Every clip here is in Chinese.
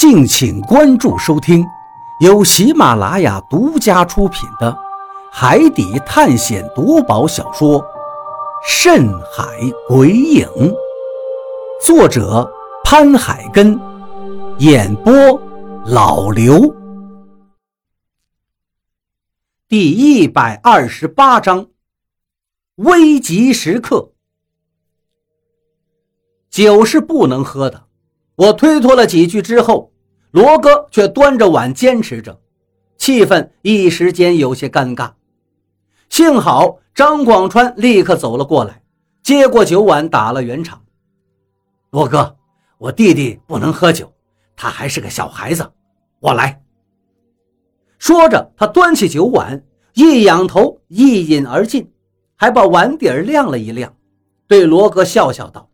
敬请关注收听，由喜马拉雅独家出品的《海底探险夺宝小说》《深海鬼影》，作者潘海根，演播老刘。第一百二十八章，危急时刻，酒是不能喝的。我推脱了几句之后，罗哥却端着碗坚持着，气氛一时间有些尴尬。幸好张广川立刻走了过来，接过酒碗打了圆场。罗哥，我弟弟不能喝酒，他还是个小孩子，我来。说着，他端起酒碗，一仰头一饮而尽，还把碗底儿亮了一亮，对罗哥笑笑道。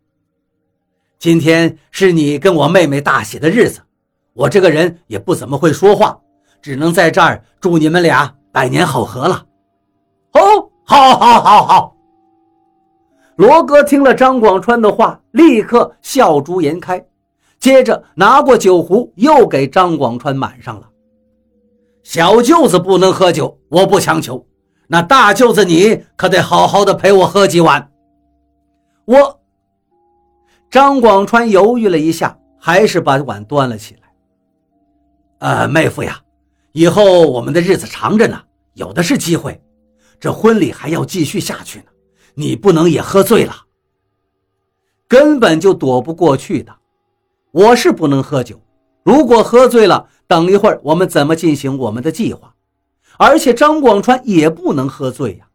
今天是你跟我妹妹大喜的日子，我这个人也不怎么会说话，只能在这儿祝你们俩百年好合了。哦，好，好，好，好。罗哥听了张广川的话，立刻笑逐颜开，接着拿过酒壶，又给张广川满上了。小舅子不能喝酒，我不强求，那大舅子你可得好好的陪我喝几碗。我。张广川犹豫了一下，还是把碗端了起来。呃，妹夫呀，以后我们的日子长着呢，有的是机会。这婚礼还要继续下去呢，你不能也喝醉了。根本就躲不过去的。我是不能喝酒，如果喝醉了，等一会儿我们怎么进行我们的计划？而且张广川也不能喝醉呀，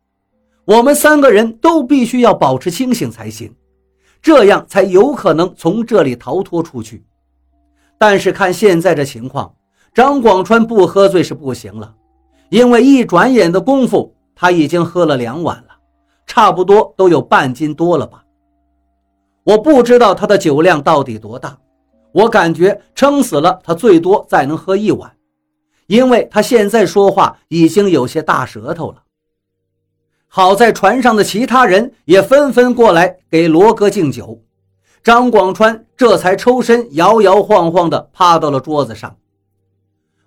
我们三个人都必须要保持清醒才行。这样才有可能从这里逃脱出去，但是看现在这情况，张广川不喝醉是不行了，因为一转眼的功夫，他已经喝了两碗了，差不多都有半斤多了吧。我不知道他的酒量到底多大，我感觉撑死了他最多再能喝一碗，因为他现在说话已经有些大舌头了。好在船上的其他人也纷纷过来给罗哥敬酒，张广川这才抽身摇摇晃晃地趴到了桌子上。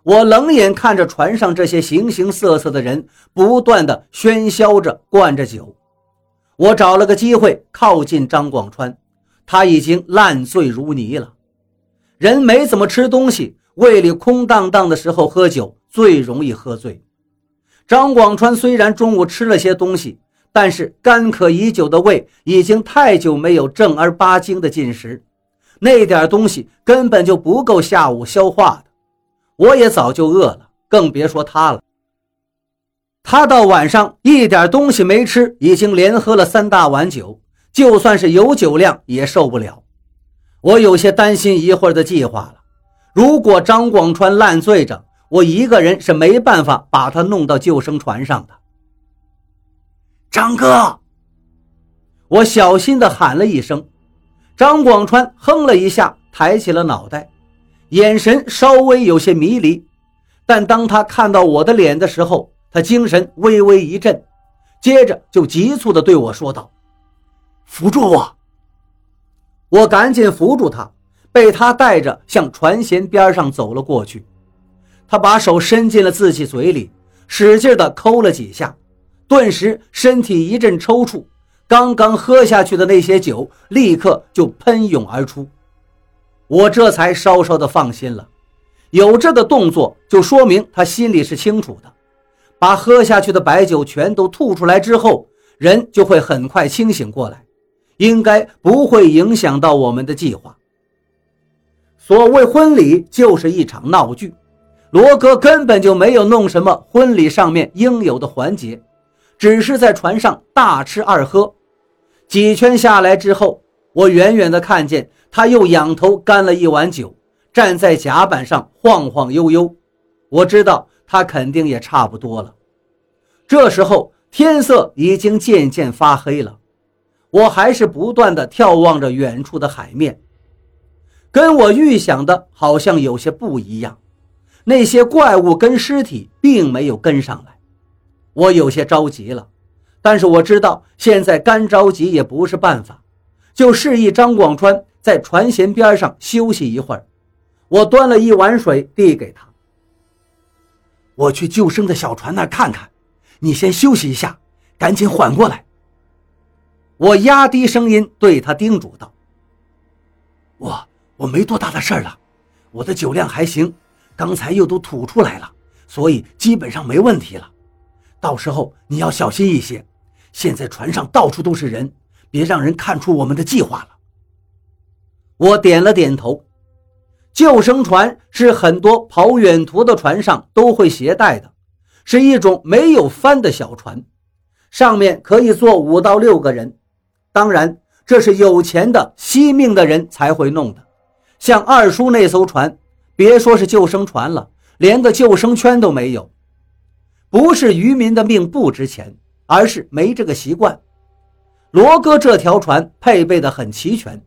我冷眼看着船上这些形形色色的人不断的喧嚣着灌着酒，我找了个机会靠近张广川，他已经烂醉如泥了。人没怎么吃东西，胃里空荡荡的时候喝酒最容易喝醉。张广川虽然中午吃了些东西，但是干渴已久的胃已经太久没有正儿八经的进食，那点东西根本就不够下午消化的。我也早就饿了，更别说他了。他到晚上一点东西没吃，已经连喝了三大碗酒，就算是有酒量也受不了。我有些担心一会儿的计划了。如果张广川烂醉着，我一个人是没办法把他弄到救生船上的。张哥，我小心的喊了一声。张广川哼了一下，抬起了脑袋，眼神稍微有些迷离。但当他看到我的脸的时候，他精神微微一振，接着就急促的对我说道：“扶住我！”我赶紧扶住他，被他带着向船舷边上走了过去。他把手伸进了自己嘴里，使劲地抠了几下，顿时身体一阵抽搐，刚刚喝下去的那些酒立刻就喷涌而出。我这才稍稍的放心了，有这个动作就说明他心里是清楚的。把喝下去的白酒全都吐出来之后，人就会很快清醒过来，应该不会影响到我们的计划。所谓婚礼就是一场闹剧。罗哥根本就没有弄什么婚礼上面应有的环节，只是在船上大吃二喝。几圈下来之后，我远远的看见他又仰头干了一碗酒，站在甲板上晃晃悠悠。我知道他肯定也差不多了。这时候天色已经渐渐发黑了，我还是不断的眺望着远处的海面，跟我预想的好像有些不一样。那些怪物跟尸体并没有跟上来，我有些着急了，但是我知道现在干着急也不是办法，就示意张广川在船舷边上休息一会儿。我端了一碗水递给他。我去救生的小船那看看，你先休息一下，赶紧缓过来。我压低声音对他叮嘱道：“我我没多大的事儿了，我的酒量还行，刚才又都吐出来了，所以基本上没问题了。到时候你要小心一些，现在船上到处都是人，别让人看出我们的计划了。”我点了点头。救生船是很多跑远途的船上都会携带的，是一种没有帆的小船，上面可以坐五到六个人。当然，这是有钱的惜命的人才会弄的。像二叔那艘船，别说是救生船了，连个救生圈都没有。不是渔民的命不值钱，而是没这个习惯。罗哥这条船配备的很齐全。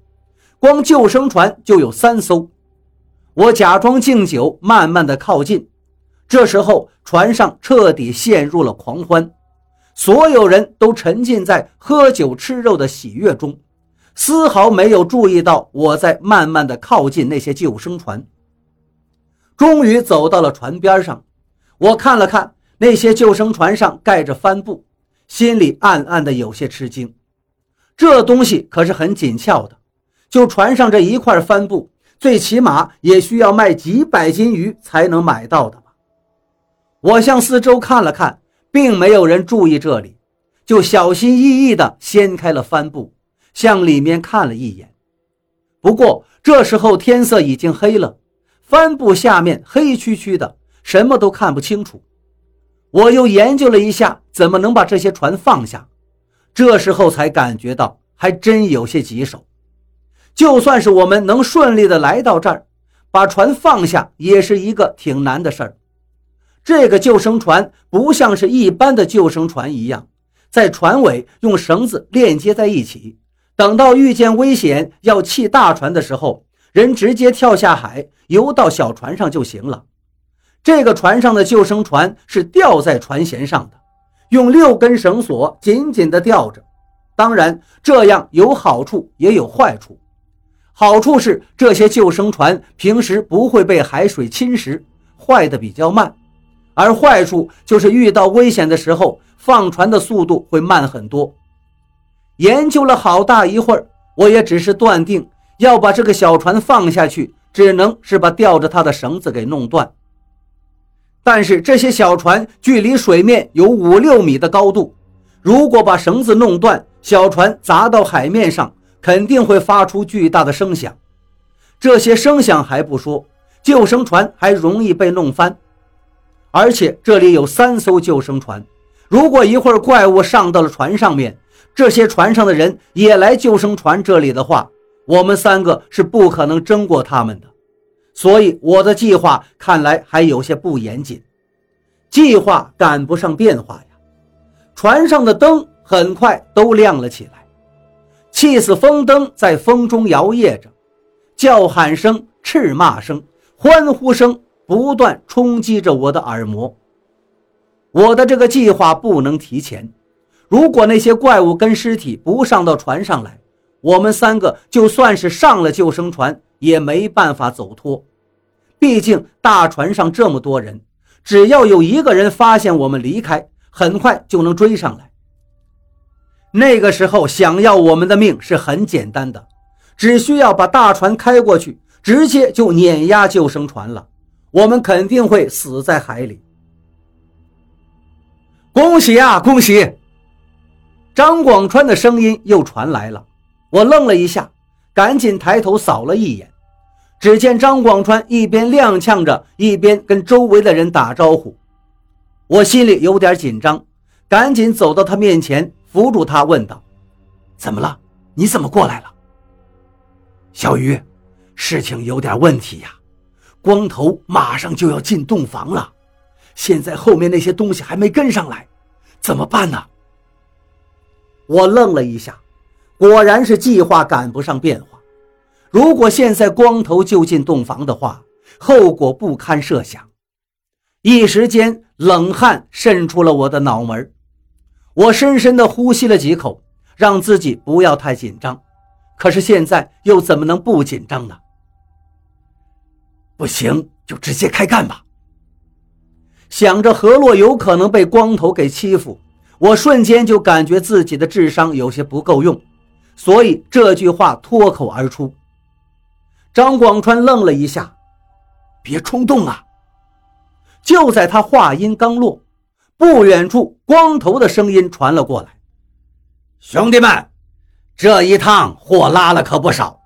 光救生船就有三艘，我假装敬酒，慢慢的靠近。这时候，船上彻底陷入了狂欢，所有人都沉浸在喝酒吃肉的喜悦中，丝毫没有注意到我在慢慢的靠近那些救生船。终于走到了船边上，我看了看那些救生船上盖着帆布，心里暗暗的有些吃惊。这东西可是很紧俏的。就船上这一块帆布，最起码也需要卖几百斤鱼才能买到的吧？我向四周看了看，并没有人注意这里，就小心翼翼地掀开了帆布，向里面看了一眼。不过这时候天色已经黑了，帆布下面黑黢黢的，什么都看不清楚。我又研究了一下，怎么能把这些船放下？这时候才感觉到，还真有些棘手。就算是我们能顺利的来到这儿，把船放下也是一个挺难的事儿。这个救生船不像是一般的救生船一样，在船尾用绳子链接在一起，等到遇见危险要弃大船的时候，人直接跳下海游到小船上就行了。这个船上的救生船是吊在船舷上的，用六根绳索紧紧地吊着。当然，这样有好处也有坏处。好处是这些救生船平时不会被海水侵蚀，坏的比较慢；而坏处就是遇到危险的时候，放船的速度会慢很多。研究了好大一会儿，我也只是断定要把这个小船放下去，只能是把吊着它的绳子给弄断。但是这些小船距离水面有五六米的高度，如果把绳子弄断，小船砸到海面上。肯定会发出巨大的声响，这些声响还不说，救生船还容易被弄翻。而且这里有三艘救生船，如果一会儿怪物上到了船上面，这些船上的人也来救生船这里的话，我们三个是不可能争过他们的。所以我的计划看来还有些不严谨，计划赶不上变化呀。船上的灯很快都亮了起来。气死风灯在风中摇曳着，叫喊声、斥骂声、欢呼声不断冲击着我的耳膜。我的这个计划不能提前。如果那些怪物跟尸体不上到船上来，我们三个就算是上了救生船，也没办法走脱。毕竟大船上这么多人，只要有一个人发现我们离开，很快就能追上来。那个时候想要我们的命是很简单的，只需要把大船开过去，直接就碾压救生船了。我们肯定会死在海里。恭喜啊，恭喜！张广川的声音又传来了。我愣了一下，赶紧抬头扫了一眼，只见张广川一边踉跄着，一边跟周围的人打招呼。我心里有点紧张，赶紧走到他面前。扶住他，问道：“怎么了？你怎么过来了？”小鱼，事情有点问题呀。光头马上就要进洞房了，现在后面那些东西还没跟上来，怎么办呢？我愣了一下，果然是计划赶不上变化。如果现在光头就进洞房的话，后果不堪设想。一时间，冷汗渗出了我的脑门我深深地呼吸了几口，让自己不要太紧张。可是现在又怎么能不紧张呢？不行就直接开干吧。想着何洛有可能被光头给欺负，我瞬间就感觉自己的智商有些不够用，所以这句话脱口而出。张广川愣了一下，别冲动啊！就在他话音刚落，不远处光头的声音传了过来：“兄弟们，这一趟货拉了可不少，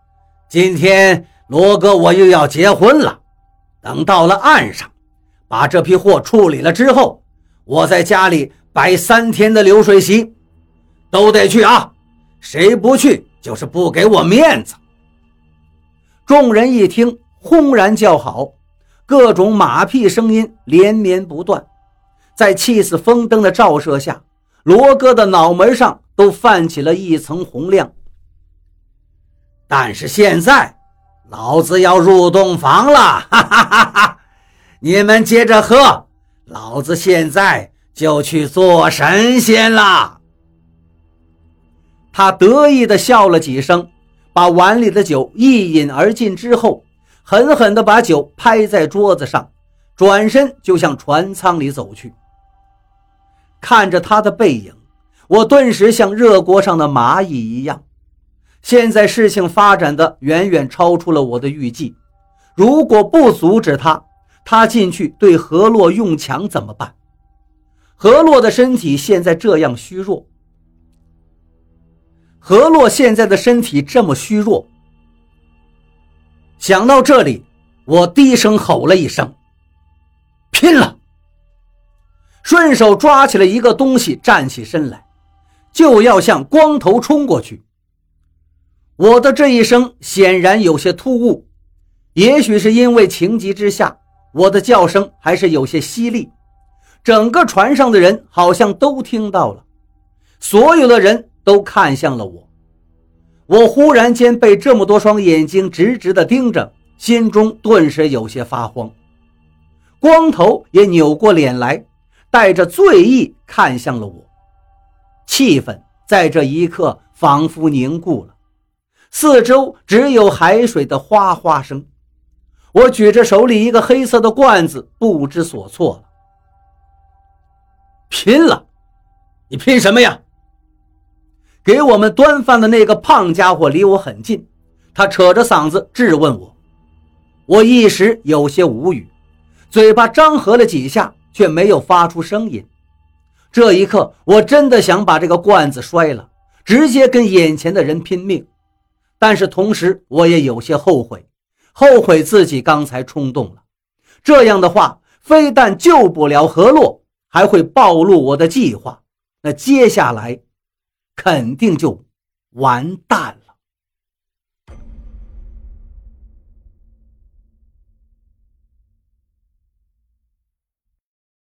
今天罗哥我又要结婚了，等到了岸上。”把这批货处理了之后，我在家里摆三天的流水席，都得去啊！谁不去就是不给我面子。众人一听，轰然叫好，各种马屁声音连绵不断。在气死风灯的照射下，罗哥的脑门上都泛起了一层红亮。但是现在，老子要入洞房了！哈哈哈哈！你们接着喝，老子现在就去做神仙了。他得意地笑了几声，把碗里的酒一饮而尽之后，狠狠地把酒拍在桌子上，转身就向船舱里走去。看着他的背影，我顿时像热锅上的蚂蚁一样。现在事情发展的远远超出了我的预计，如果不阻止他，他进去对何洛用强怎么办？何洛的身体现在这样虚弱，何洛现在的身体这么虚弱。想到这里，我低声吼了一声：“拼了！”顺手抓起了一个东西，站起身来，就要向光头冲过去。我的这一声显然有些突兀，也许是因为情急之下。我的叫声还是有些犀利，整个船上的人好像都听到了，所有的人都看向了我。我忽然间被这么多双眼睛直直地盯着，心中顿时有些发慌。光头也扭过脸来，带着醉意看向了我。气氛在这一刻仿佛凝固了，四周只有海水的哗哗声。我举着手里一个黑色的罐子，不知所措了。拼了！你拼什么呀？给我们端饭的那个胖家伙离我很近，他扯着嗓子质问我。我一时有些无语，嘴巴张合了几下，却没有发出声音。这一刻，我真的想把这个罐子摔了，直接跟眼前的人拼命。但是同时，我也有些后悔。后悔自己刚才冲动了，这样的话非但救不了何洛，还会暴露我的计划。那接下来肯定就完蛋了。